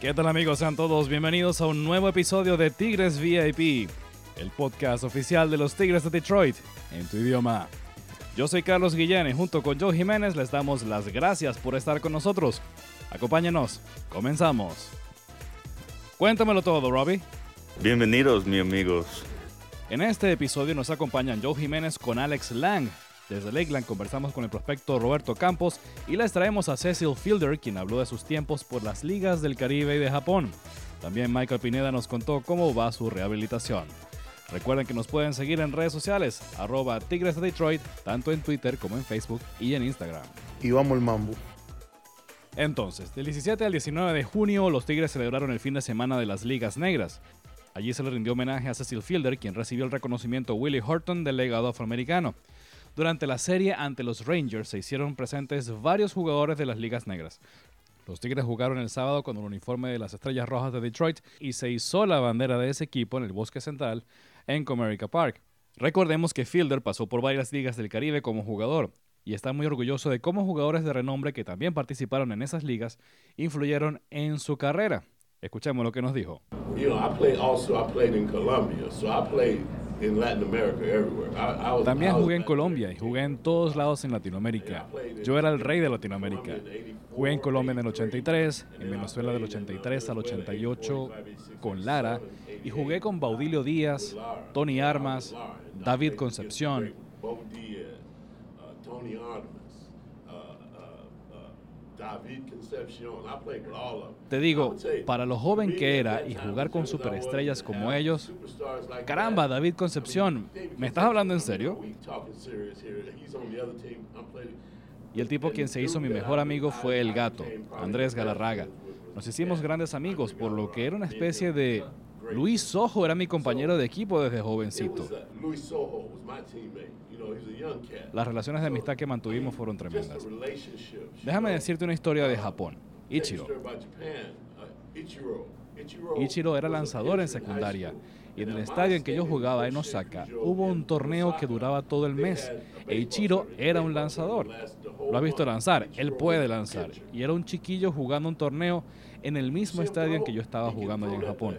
¿Qué tal amigos? Sean todos bienvenidos a un nuevo episodio de Tigres VIP, el podcast oficial de los Tigres de Detroit en tu idioma. Yo soy Carlos Guillén y junto con Joe Jiménez les damos las gracias por estar con nosotros. Acompáñenos, comenzamos. Cuéntamelo todo, Robbie. Bienvenidos, mis amigos. En este episodio nos acompañan Joe Jiménez con Alex Lang. Desde Lakeland conversamos con el prospecto Roberto Campos y les traemos a Cecil Fielder, quien habló de sus tiempos por las ligas del Caribe y de Japón. También Michael Pineda nos contó cómo va su rehabilitación. Recuerden que nos pueden seguir en redes sociales, arroba Tigres de Detroit, tanto en Twitter como en Facebook y en Instagram. Y vamos al mambo. Entonces, del 17 al 19 de junio, los Tigres celebraron el fin de semana de las ligas negras. Allí se le rindió homenaje a Cecil Fielder, quien recibió el reconocimiento Willie Horton del legado afroamericano. Durante la serie ante los Rangers se hicieron presentes varios jugadores de las ligas negras. Los Tigres jugaron el sábado con el uniforme de las Estrellas Rojas de Detroit y se hizo la bandera de ese equipo en el Bosque Central en Comerica Park. Recordemos que Fielder pasó por varias ligas del Caribe como jugador y está muy orgulloso de cómo jugadores de renombre que también participaron en esas ligas influyeron en su carrera. Escuchemos lo que nos dijo. También jugué en Colombia y jugué en todos lados en Latinoamérica. Yo era el rey de Latinoamérica. Jugué en Colombia en el 83, en Venezuela del 83 al 88 con Lara y jugué con Baudilio Díaz, Tony Armas, David Concepción. Te digo, para lo joven que era y jugar con superestrellas como ellos, caramba, David Concepción, ¿me estás hablando en serio? Y el tipo quien se hizo mi mejor amigo fue el gato, Andrés Galarraga. Nos hicimos grandes amigos, por lo que era una especie de... Luis Sojo era mi compañero de equipo desde jovencito. Las relaciones de amistad que mantuvimos fueron tremendas. Déjame decirte una historia de Japón. Ichiro. Ichiro. Era lanzador en secundaria. y en el estadio en que yo jugaba en Osaka hubo un torneo que duraba todo el mes. e Ichiro era un lanzador. Lo ha visto lanzar, él puede lanzar. y era un chiquillo jugando un torneo en el mismo estadio en que yo estaba jugando allá en Japón.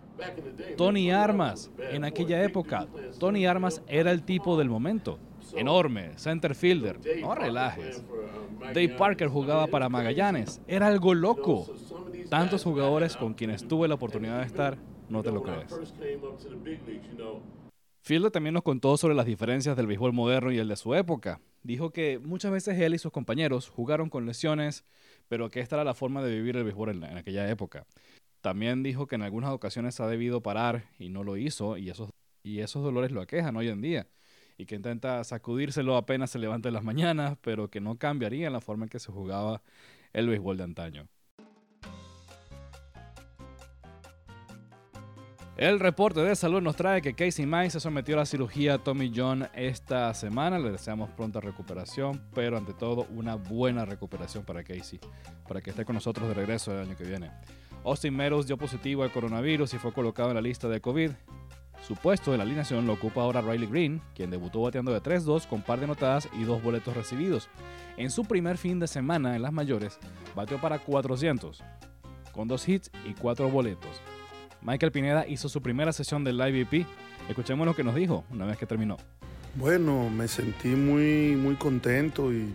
en aquella época, Tony Armas era el tipo del momento. Enorme, center fielder, no relajes. Dave Parker jugaba para Magallanes, era algo loco. Tantos jugadores con quienes tuve la oportunidad de estar, no te lo crees. Fielder también nos contó sobre las diferencias del béisbol moderno y el de su época. Dijo que muchas veces él y sus compañeros jugaron con lesiones, pero que esta era la forma de vivir el béisbol en, aquella época. También dijo que en algunas ocasiones ha debido parar y no lo hizo y esos, y esos dolores lo aquejan hoy en día y que intenta sacudírselo apenas se levanta en las mañanas, pero que no cambiaría la forma en que se jugaba el béisbol de antaño. El reporte de salud nos trae que Casey Mize se sometió a la cirugía Tommy John esta semana. Le deseamos pronta recuperación, pero ante todo una buena recuperación para Casey, para que esté con nosotros de regreso el año que viene. Austin Meadows dio positivo al coronavirus y fue colocado en la lista de COVID. Su puesto en la alineación lo ocupa ahora Riley Green, quien debutó bateando de 3-2 con par de notadas y dos boletos recibidos. En su primer fin de semana en las mayores, bateó para 400, con dos hits y cuatro boletos. Michael Pineda hizo su primera sesión del IVP. Escuchemos lo que nos dijo una vez que terminó. Bueno, me sentí muy, muy contento y,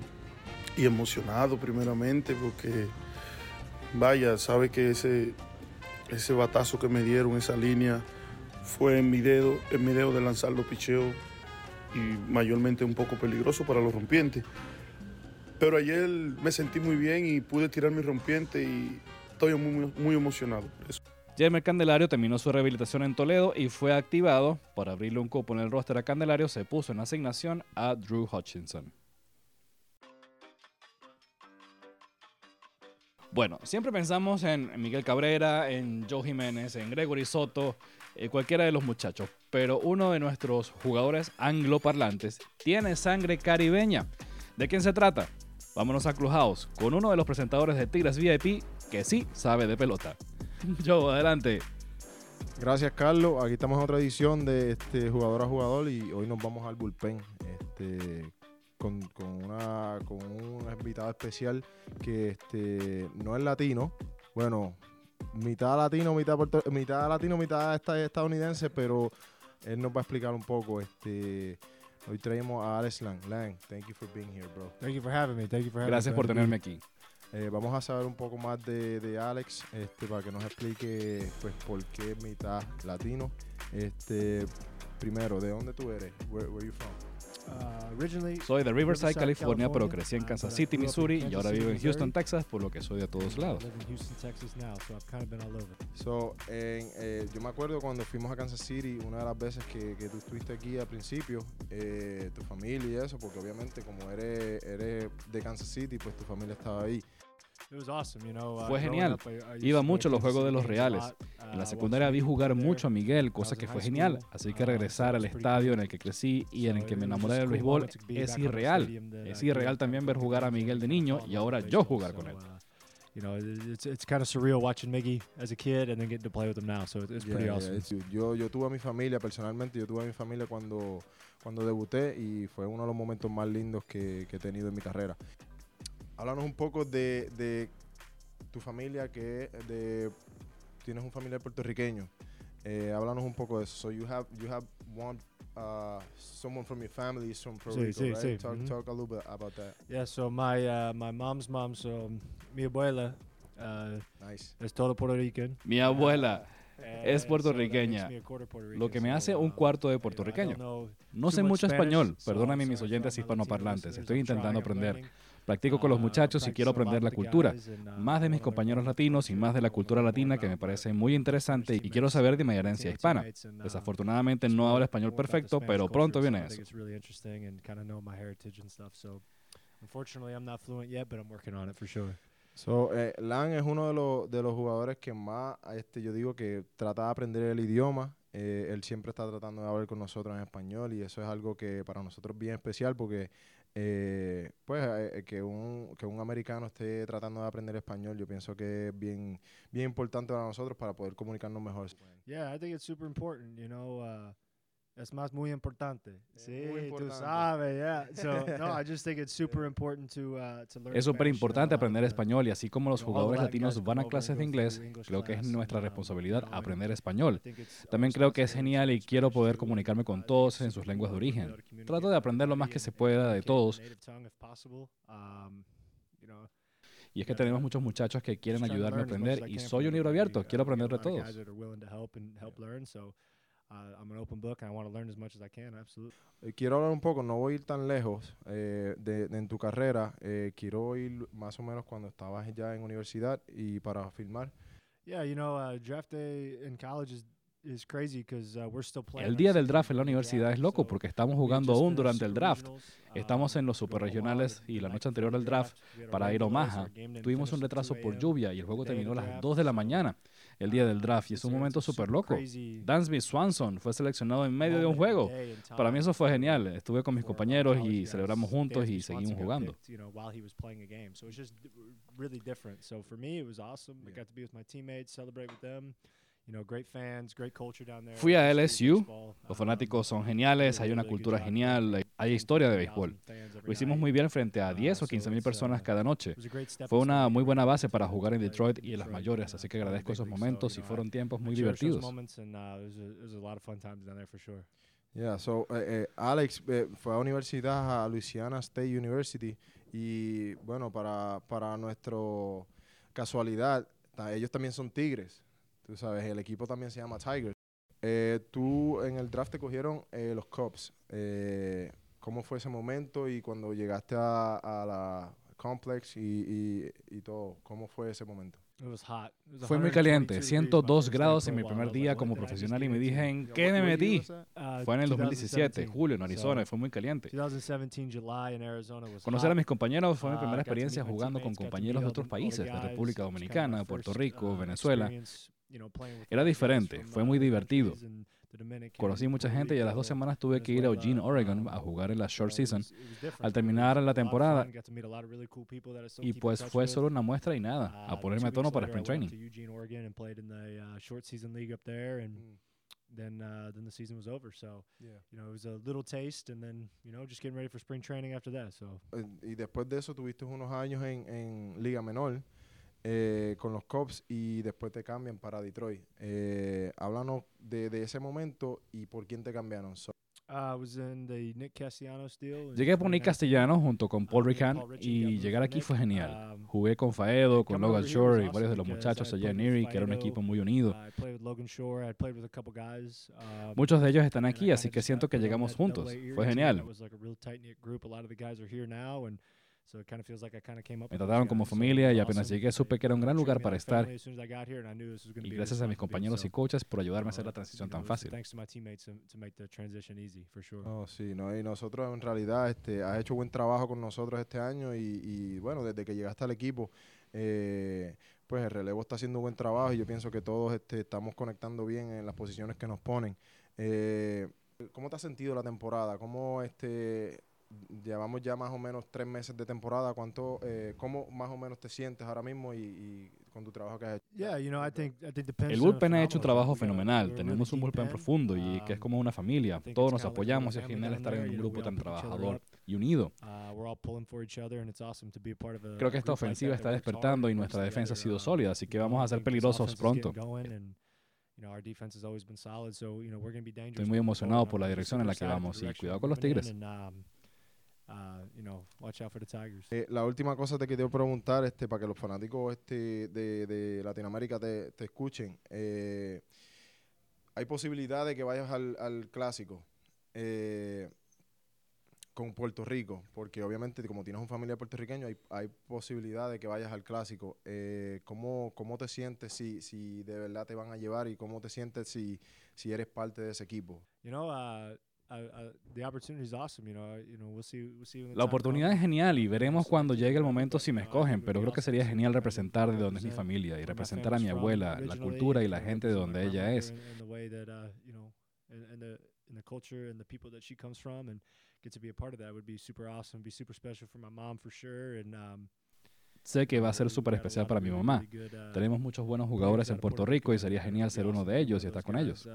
emocionado primeramente porque, vaya, sabe que ese, ese batazo que me dieron, esa línea, fue en mi dedo, en mi dedo de lanzar los picheos y mayormente un poco peligroso para los rompientes. Pero ayer me sentí muy bien y pude tirar mi rompiente y estoy muy, muy emocionado. Jamer Candelario terminó su rehabilitación en Toledo y fue activado. Para abrirle un cupo en el roster a Candelario, se puso en asignación a Drew Hutchinson. Bueno, siempre pensamos en Miguel Cabrera, en Joe Jiménez, en Gregory Soto, eh, cualquiera de los muchachos, pero uno de nuestros jugadores angloparlantes tiene sangre caribeña. ¿De quién se trata? Vámonos a Clubhouse con uno de los presentadores de Tigres VIP que sí sabe de pelota. Joe, adelante. Gracias, Carlos. Aquí estamos en otra edición de este jugador a jugador y hoy nos vamos al bullpen. Este, con, una, con una invitada especial que este, no es latino. Bueno, mitad latino, mitad, mitad latino, mitad estadounidense, pero él nos va a explicar un poco. Este, hoy traemos a Alex Lang. Lang, thank you for being here, bro. Thank you for having me. Thank you for having Gracias por tenerme aquí. Eh, vamos a saber un poco más de, de Alex este, para que nos explique pues, por qué mitad latino. Este, primero, ¿de dónde tú eres? Where, where you from? Uh, soy de Riverside, California, pero crecí en Kansas City, Missouri y ahora vivo en Houston, Texas, por lo que soy de todos lados. So, eh, yo me acuerdo cuando fuimos a Kansas City, una de las veces que, que tú estuviste aquí al principio, eh, tu familia y eso, porque obviamente como eres, eres de Kansas City, pues tu familia estaba ahí. Uh, fue genial. Iba mucho a los juegos de los Reales. En la uh, secundaria vi jugar mucho a Miguel, cosa que fue genial. Así que uh, regresar al estadio en el que crecí y en el que me enamoré del béisbol es irreal. Es irreal también ver jugar a Miguel de niño y ahora yo jugar con él. Yo, yo tuve a mi familia, personalmente, yo tuve a mi familia cuando, cuando debuté y fue uno de los momentos más lindos que, que he tenido en mi carrera háblanos un poco de, de tu familia, que de, tienes un familiar puertorriqueño. Eh, háblanos un poco de eso. So you have you have one uh, someone from your family is from Puerto Rico, sí, right? Sí. Talk, mm -hmm. talk a little bit about that. Yeah, so my uh, my mom's mom, so mi abuela, uh, nice. es todo Puerto Rican. Mi abuela. Eh, es puertorriqueña, lo que me hace un cuarto de puertorriqueño. No sé mucho español, perdóname mis oyentes hispanoparlantes, estoy intentando aprender. Practico con los muchachos y quiero aprender la cultura, más de mis compañeros latinos y más de la cultura latina que me parece muy interesante y quiero saber de mi herencia hispana. Desafortunadamente no hablo español perfecto, pero pronto viene eso. So, eh, Lan es uno de los, de los jugadores que más, este, yo digo que trata de aprender el idioma. Eh, él siempre está tratando de hablar con nosotros en español y eso es algo que para nosotros es bien especial porque eh, pues eh, que, un, que un americano esté tratando de aprender español, yo pienso que es bien, bien importante para nosotros para poder comunicarnos mejor. Yeah, I think it's super important, you know, uh, es más muy importante. Sí, tú sabes, yeah. So, no, I just think it's super important to, uh, to learn Es súper importante aprender español y así como los jugadores latinos van a clases de inglés, creo que es nuestra responsabilidad aprender español. También creo que es genial y quiero poder comunicarme con todos en sus lenguas de origen. Trato de aprender lo más que se pueda de todos. Y es que tenemos muchos muchachos que quieren ayudarme a aprender y soy un libro abierto, quiero aprender de todos. Quiero hablar un poco, no voy a ir tan lejos eh, de, en tu carrera. Eh, quiero ir más o menos cuando estabas ya en universidad y para filmar. Yeah, you know, uh, draft day in college is Uh, el día del draft en la universidad es loco porque estamos jugando aún durante el draft. Uh, estamos en los superregionales y la noche anterior al draft para ir a Omaha. Tuvimos un retraso por lluvia y el juego terminó a las 2 de la mañana el día del draft y es un momento súper loco. Dansby Swanson fue seleccionado en medio de un juego. Para mí eso fue genial. Estuve con mis compañeros y celebramos juntos y seguimos jugando. Fui a LSU, los fanáticos son geniales, hay una cultura genial, hay historia de béisbol. Lo hicimos muy bien frente a 10 o 15 mil personas cada noche. Fue una muy buena base para jugar en Detroit y en las mayores, así que agradezco esos momentos y fueron tiempos muy divertidos. Yeah, so eh, eh, Alex eh, fue a la universidad, a Louisiana State University, y bueno, para, para nuestra casualidad, ellos también son tigres. Tú sabes, el equipo también se llama Tigers. Eh, tú en el draft te cogieron eh, los Cubs. Eh, ¿Cómo fue ese momento y cuando llegaste a, la Complex y, y, todo? ¿Cómo fue ese momento? Fue muy caliente, 102 grados en mi primer día como profesional y me dije, ¿en qué me metí? Uh, Fue en el 2017, julio, en Arizona, y fue muy caliente. Conocer a mis compañeros fue mi Uh, primera experiencia jugando con compañeros de otros países, de República Dominicana, Puerto Rico, Venezuela. Era diferente, fue muy divertido. Conocí mucha gente y a las dos semanas tuve que ir a Eugene, Oregon, a jugar en la short season. Al terminar la temporada, y pues fue solo una muestra y nada, a ponerme a tono para sprint training. Then, uh, then the season was over. So, you know, it was a little taste, and then, you know, just getting ready for spring training after that. So, Y después de eso tuviste unos años en, en Liga Menor eh, con los Cubs y después te cambian para Detroit. Eh, háblanos de, de ese momento y por quién te cambiaron. So, uh, I was in the Nick Castellanos deal. Llegué por Nick 2019. Castellano junto con Paul Rican Paul Ritchie, y llegar aquí fue genial. Um, Jugué con Faedo, con Logan Shore y varios de los muchachos allá en played with Erie, que era un equipo muy unido. Um, Muchos de ellos están aquí, así que siento que llegamos that juntos. Fue genial. Of feels like I came up Me trataron como familia y apenas llegué supe que era un gran lugar para estar y gracias a mis compañeros y coaches por ayudarme a hacer uh, la transición you tan fácil. Thanks to my teammates to, to make the transition easy, for sure. Oh, sí, no, y nosotros en realidad este, has hecho buen trabajo con nosotros este año y, y, bueno, desde que llegaste al equipo, eh, pues el relevo está haciendo buen trabajo y yo pienso que todos este, estamos conectando bien en las posiciones que nos ponen. Eh, ¿Cómo te has sentido la temporada? ¿Cómo este, llevamos ya más o menos tres meses de temporada? ¿Cuánto, eh, ¿Cómo más o menos te sientes ahora mismo y, y con tu trabajo que has hecho? Yeah, you know, I think I think El bullpen ha hecho un trabajo fenomenal. Tenemos un bullpen profundo y que es Um, como una familia. Todos nos apoyamos y es genial estar en un grupo tan trabajador y unido. Uh, we're all pulling for each other, and it's awesome to be a part of a Creo que esta ofensiva está despertando y nuestra defensa ha sido Um, sólida, así que vamos a ser peligrosos pronto. going, and, you know, our defense has always been solid, so, you know, we're gonna be dangerous Estoy muy emocionado por la dirección en la que vamos y cuidado con los Tigres. Uh, you know, watch out for the Tigers. Eh, la última cosa te quería preguntar, este, para que los fanáticos este, de, de Latinoamérica te, te escuchen. eh, ¿Hay posibilidad de que vayas al, al clásico eh, con Puerto Rico? Porque obviamente como tienes un familiar puertorriqueño, hay, hay posibilidad de que vayas al clásico. Eh, ¿cómo, ¿Cómo te sientes si, si de verdad te van a llevar y cómo te sientes si, si eres parte de ese equipo? You know, uh, uh, uh, the opportunity is awesome. You know, you know, we'll see, we'll see when the La oportunidad es genial y veremos cuando llegue el uh, momento si me uh, escogen, pero creo que sería genial representar de donde es mi familia y representar a mi abuela, la cultura y la uh, gente de donde ella es. and- and the way that, uh, you know, and, and the and the culture and the people that she comes from and get to be a part of that would be super awesome, be super special for my mom for sure. And um, Sé que va a ser súper especial para mi mamá. uh, Tenemos muchos buenos jugadores en Puerto Rico y sería genial ser uno de ellos y estar con ellos.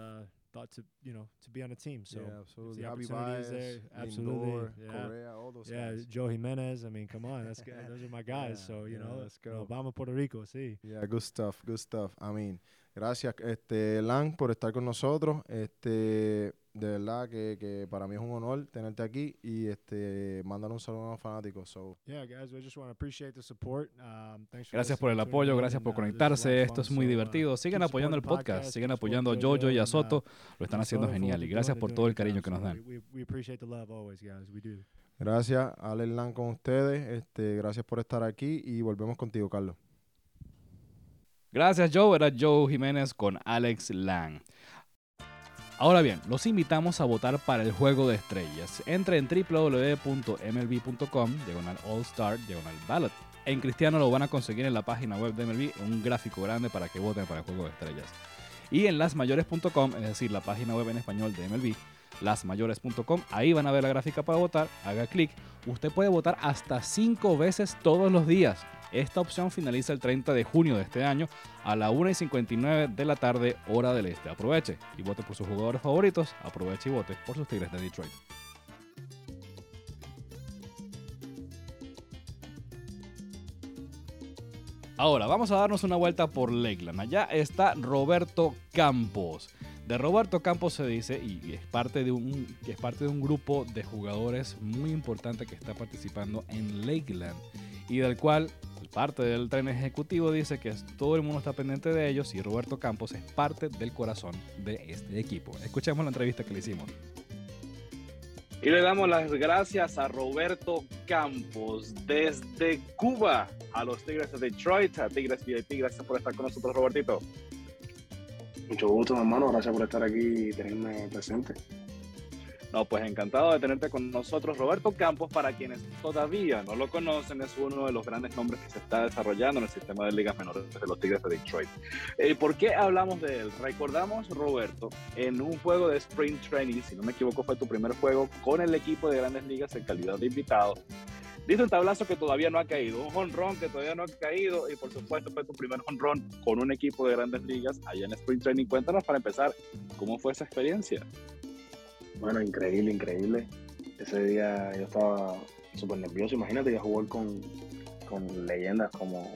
Thought to you know to be on a team. So Yeah, absolutely. the opportunity is there, absolutely. Lindor, yeah. Correa, all those Yeah, guys. Joe Jimenez. I mean, come on, that's good. those are my guys. Yeah, so you yeah, know, let's you know, go. vamos Puerto Rico, sí. Yeah, good stuff, good stuff. I mean, gracias, este, Lan, por estar con nosotros. Este, de verdad que, que para mí es un honor tenerte aquí y este, mandar un saludo a los fanáticos. So, Yeah, guys, I just want to appreciate the support. Um, thanks for Gracias por el apoyo, gracias and, por uh, conectarse. Esto es muy uh, divertido. Sigan apoyando el podcast, sigan apoyando a Jojo y a uh, Soto. Lo están haciendo genial y gracias por todo el cariño que nos dan. We, we, we. We gracias, Alex Lan, con ustedes. Este, gracias por estar aquí y volvemos contigo, Carlos. Gracias Joe, era Joe Jiménez con Alex Lang. Ahora bien, los invitamos a votar para el juego de estrellas. Entre en www.mlb.com, diagonal All Star, diagonal Ballot. En Cristiano lo van a conseguir en la página web de MLB, un gráfico grande para que voten para el juego de estrellas. Y en lasmayores.com, es decir, la página web en español de MLB, lasmayores.com, ahí van a ver la gráfica para votar, haga clic. Usted puede votar hasta 5 veces todos los días. Esta opción finaliza el 30 de junio de este año a la 1 y 59 de la tarde, hora del este. Aproveche y vote por sus jugadores favoritos. Aproveche y vote por sus Tigres de Detroit. Ahora, vamos a darnos una vuelta por Lakeland. Allá está Roberto Campos. De Roberto Campos se dice, y es parte de un, es parte de un grupo de jugadores muy importante que está participando en Lakeland y del cual parte del tren ejecutivo dice que todo el mundo está pendiente de ellos y Roberto Campos es parte del corazón de este equipo. Escuchemos la entrevista que le hicimos. Y le damos las gracias a Roberto Campos desde Cuba a los Tigres de Detroit, a Tigres VIP. Gracias por estar con nosotros, Robertito. Mucho gusto, hermano. Gracias por estar aquí y tenerme presente. No, pues encantado de tenerte con nosotros. Roberto Campos, para quienes todavía no lo conocen, es uno de los grandes nombres que se está desarrollando en el sistema de ligas menores de los Tigres de Detroit. Eh, ¿Por qué hablamos de él? Recordamos, Roberto, en un juego de Sprint Training, si no me equivoco, fue tu primer juego con el equipo de grandes ligas en calidad de invitado. Dice un tablazo que todavía no ha caído, un honrón que todavía no ha caído y por supuesto fue tu primer honrón con un equipo de grandes ligas allá en Sprint Training. Cuéntanos para empezar, ¿cómo fue esa experiencia? Bueno, increíble, increíble. Ese día yo estaba súper nervioso. Imagínate, yo jugar con, con leyendas como,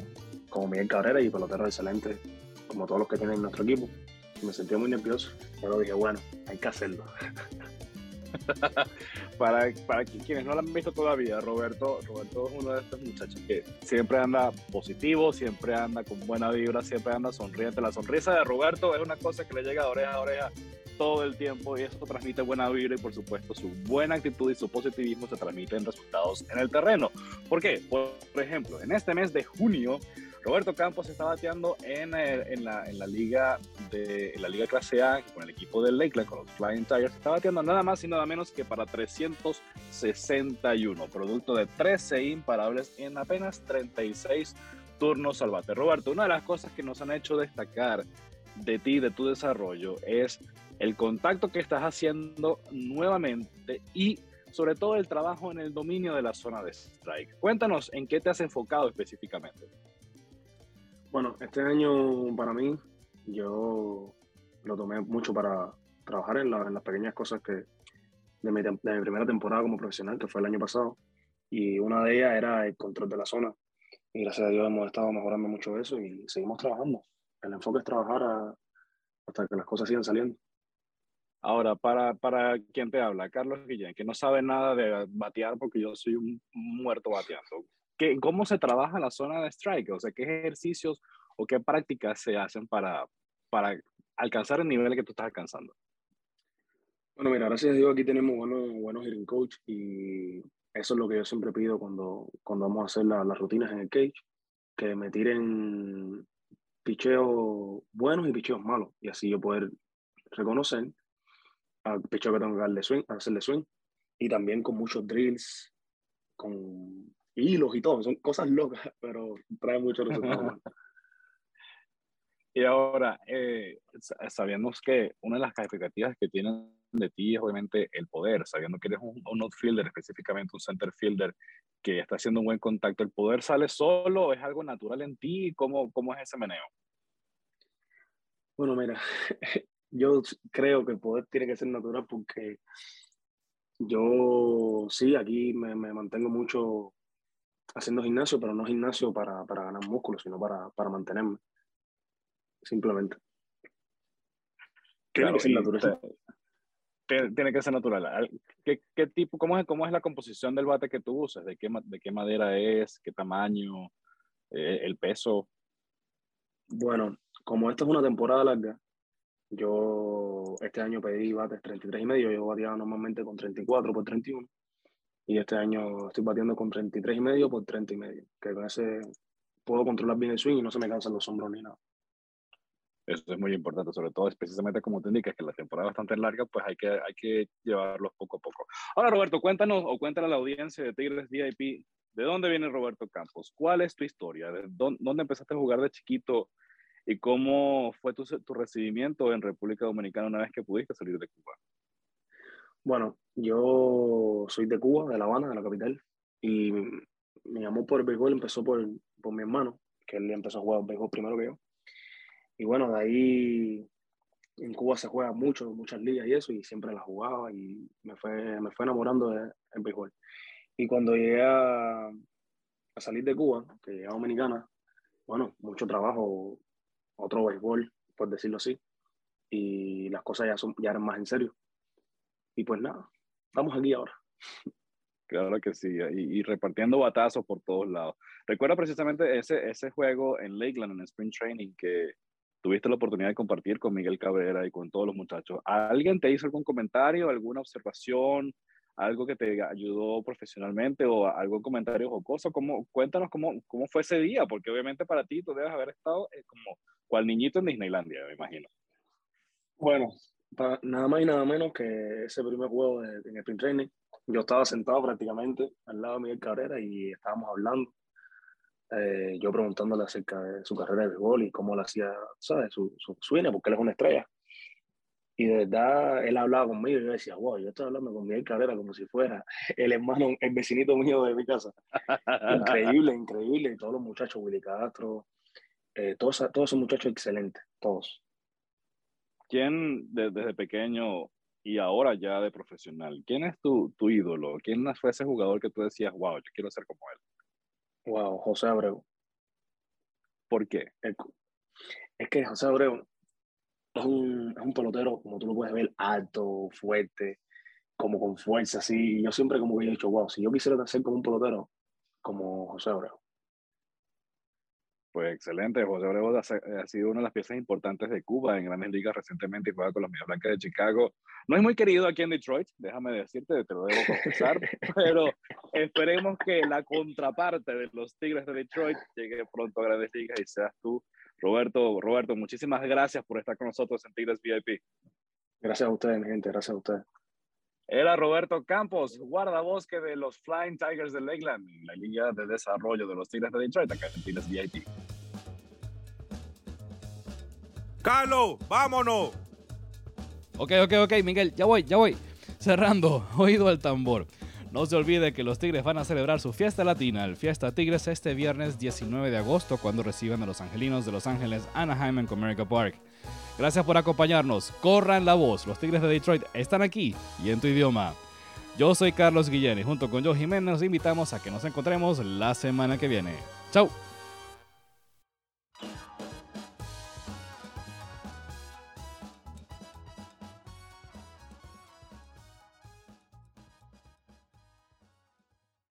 como Miguel Cabrera y peloteros excelentes, como todos los que tienen nuestro equipo. me sentía muy nervioso, pero dije, bueno, hay que hacerlo. para, para quienes no lo han visto todavía, Roberto, Roberto es uno de estos muchachos que siempre anda positivo, siempre anda con buena vibra, siempre anda sonriente. La sonrisa de Roberto es una cosa que le llega de oreja a oreja todo el tiempo y eso transmite buena vibra y por supuesto su buena actitud y su positivismo se transmite en resultados en el terreno. ¿Por qué? Por ejemplo, en este mes de junio, Roberto Campos está bateando en, eh, en, la, en, la, liga de la liga clase A con el equipo del Lakeland, con los Flying Tigers, está bateando nada más y nada menos que para 361, producto de 13 imparables en apenas 36 turnos al bate. Roberto, una de las cosas que nos han hecho destacar de ti, de tu desarrollo, es el contacto que estás haciendo nuevamente y sobre todo el trabajo en el dominio de la zona de strike. Cuéntanos en qué te has enfocado específicamente. Bueno, este año para mí yo lo tomé mucho para trabajar en, las pequeñas cosas que de mi, de mi, primera temporada como profesional, que fue el año pasado, y una de ellas era el control de la zona. Y gracias a Dios hemos estado mejorando mucho eso y seguimos trabajando. El enfoque es trabajar hasta que las cosas sigan saliendo. Ahora, para, para quien te habla, Carlos Guillén, que no sabe nada de batear porque yo soy un muerto bateando. ¿Qué, ¿Cómo se trabaja la zona de strike? O sea, ¿qué ejercicios o qué prácticas se hacen para, para alcanzar el nivel que tú estás alcanzando? Bueno, mira, gracias a Dios aquí tenemos buenos, buenos hitting coach y eso es lo que yo siempre pido cuando, cuando vamos a hacer las rutinas en el cage, que me tiren picheos buenos y picheos malos y así yo poder reconocer al picheo que tengo que darle swing, hacerle swing, y también con muchos drills, con hilos y todo, son cosas locas, pero trae mucho resultado. y ahora, eh, sabemos que una de las características que tienen de ti es obviamente el poder, sabiendo que eres un, un outfielder, específicamente un center fielder, que está haciendo un buen contacto, ¿el poder sale solo? ¿Es algo natural en ti? ¿Cómo, cómo es ese meneo? Bueno, mira, yo creo que el poder tiene que ser natural porque yo sí, aquí me, mantengo mucho haciendo gimnasio, pero no gimnasio para, ganar músculo, sino para, mantenerme. Simplemente. Tiene que ser natural. Tiene que ser natural. ¿Qué, tipo, cómo es, cómo es la composición del bate que tú usas? ¿De qué, de qué madera es? ¿Qué tamaño? Eh, ¿El peso? Bueno, como esta es una temporada larga, yo este año pedí bates 33 y medio, yo bateaba normalmente con 34 por 31 y este año estoy batiendo con 33 y medio por 30 y medio, que con ese puedo controlar bien el swing y no se me cansan los hombros ni nada. Eso es muy importante, sobre todo, precisamente como te indicas, que la temporada es bastante larga, pues hay que, hay que llevarlos poco a poco. Ahora, Roberto, cuéntanos o cuéntale a la audiencia de Tigres VIP, ¿de dónde viene Roberto Campos? ¿Cuál es tu historia? ¿De dónde, dónde empezaste a jugar de chiquito? ¿Y cómo fue tu, tu recibimiento en República Dominicana una vez que pudiste salir de Cuba? Bueno, yo soy de Cuba, de La Habana, de la capital, y mi amor por el béisbol empezó por, por mi hermano, que él empezó a jugar béisbol primero que yo. Y bueno, de ahí en Cuba se juega mucho, muchas ligas y eso, y siempre las jugaba y me fue, me fue enamorando del de, béisbol. Y cuando llegué a, a, salir de Cuba, que llegué a Dominicana, bueno, mucho trabajo otro béisbol, por decirlo así, y las cosas ya, son, ya eran más en serio. Y pues nada, estamos aquí ahora. Claro que sí, y, repartiendo batazos por todos lados. Recuerda precisamente ese, ese juego en Lakeland, en Spring Training, que tuviste la oportunidad de compartir con Miguel Cabrera y con todos los muchachos. ¿Alguien te hizo algún comentario, alguna observación, algo que te ayudó profesionalmente o algún comentario jocoso. ¿Cómo, cuéntanos cómo, cómo fue ese día, porque obviamente para ti tú debes haber estado eh, como cual niñito en Disneylandia, me imagino. Bueno, para, nada más y nada menos que ese primer juego en el sprint training, yo estaba sentado prácticamente al lado de Miguel Cabrera y estábamos hablando. Eh, yo preguntándole acerca de su carrera de béisbol y cómo lo hacía, ¿sabes? Su, su porque él es una estrella. Y de verdad, él hablaba conmigo y yo decía, wow, yo estoy hablando con Miguel Cabrera como si fuera el hermano, el vecinito mío de mi casa. increíble, increíble. Y todos los muchachos, Willy Castro, eh, todos, todos esos muchachos excelentes, todos. ¿Quién desde pequeño y ahora ya de profesional, quién es tu, tu ídolo? ¿Quién fue ese jugador que tú decías, wow, yo quiero ser como él? Wow, José Abreu. ¿Por qué? Es que José Abreu es un, es un pelotero, como tú lo puedes ver, alto, fuerte, como con fuerza, así. Y yo siempre como que he dicho, wow, si yo quisiera ser como un pelotero, como José Abreu. Pues excelente, José Abreu ha sido una de las piezas importantes de Cuba en grandes ligas recientemente y juega con los Medias Blancas de Chicago. No es muy querido aquí en Detroit, déjame decirte, te lo debo confesar, pero esperemos que la contraparte de los Tigres de Detroit llegue pronto a grandes ligas y seas tú Roberto, Roberto, muchísimas gracias por estar con nosotros en Tigres VIP. Gracias a ustedes, mi gente, gracias a ustedes. Era Roberto Campos, guardabosque de los Flying Tigers de Lakeland, la Liga de Desarrollo de los Tigres de Detroit, acá en Tigres VIP. Carlos, vámonos. Ok, ok, ok, Miguel, ya voy, ya voy. Cerrando, oído al tambor. No se olvide que los Tigres van a celebrar su fiesta latina, el Fiesta Tigres, este viernes 19 de agosto, cuando reciban a los angelinos de Los Ángeles Anaheim en Comerica Park. Gracias por acompañarnos. Corran la voz. Los Tigres de Detroit están aquí y en tu idioma. Yo soy Carlos Guillén y junto con Joe Jiménez nos invitamos a que nos encontremos la semana que viene. ¡Chao!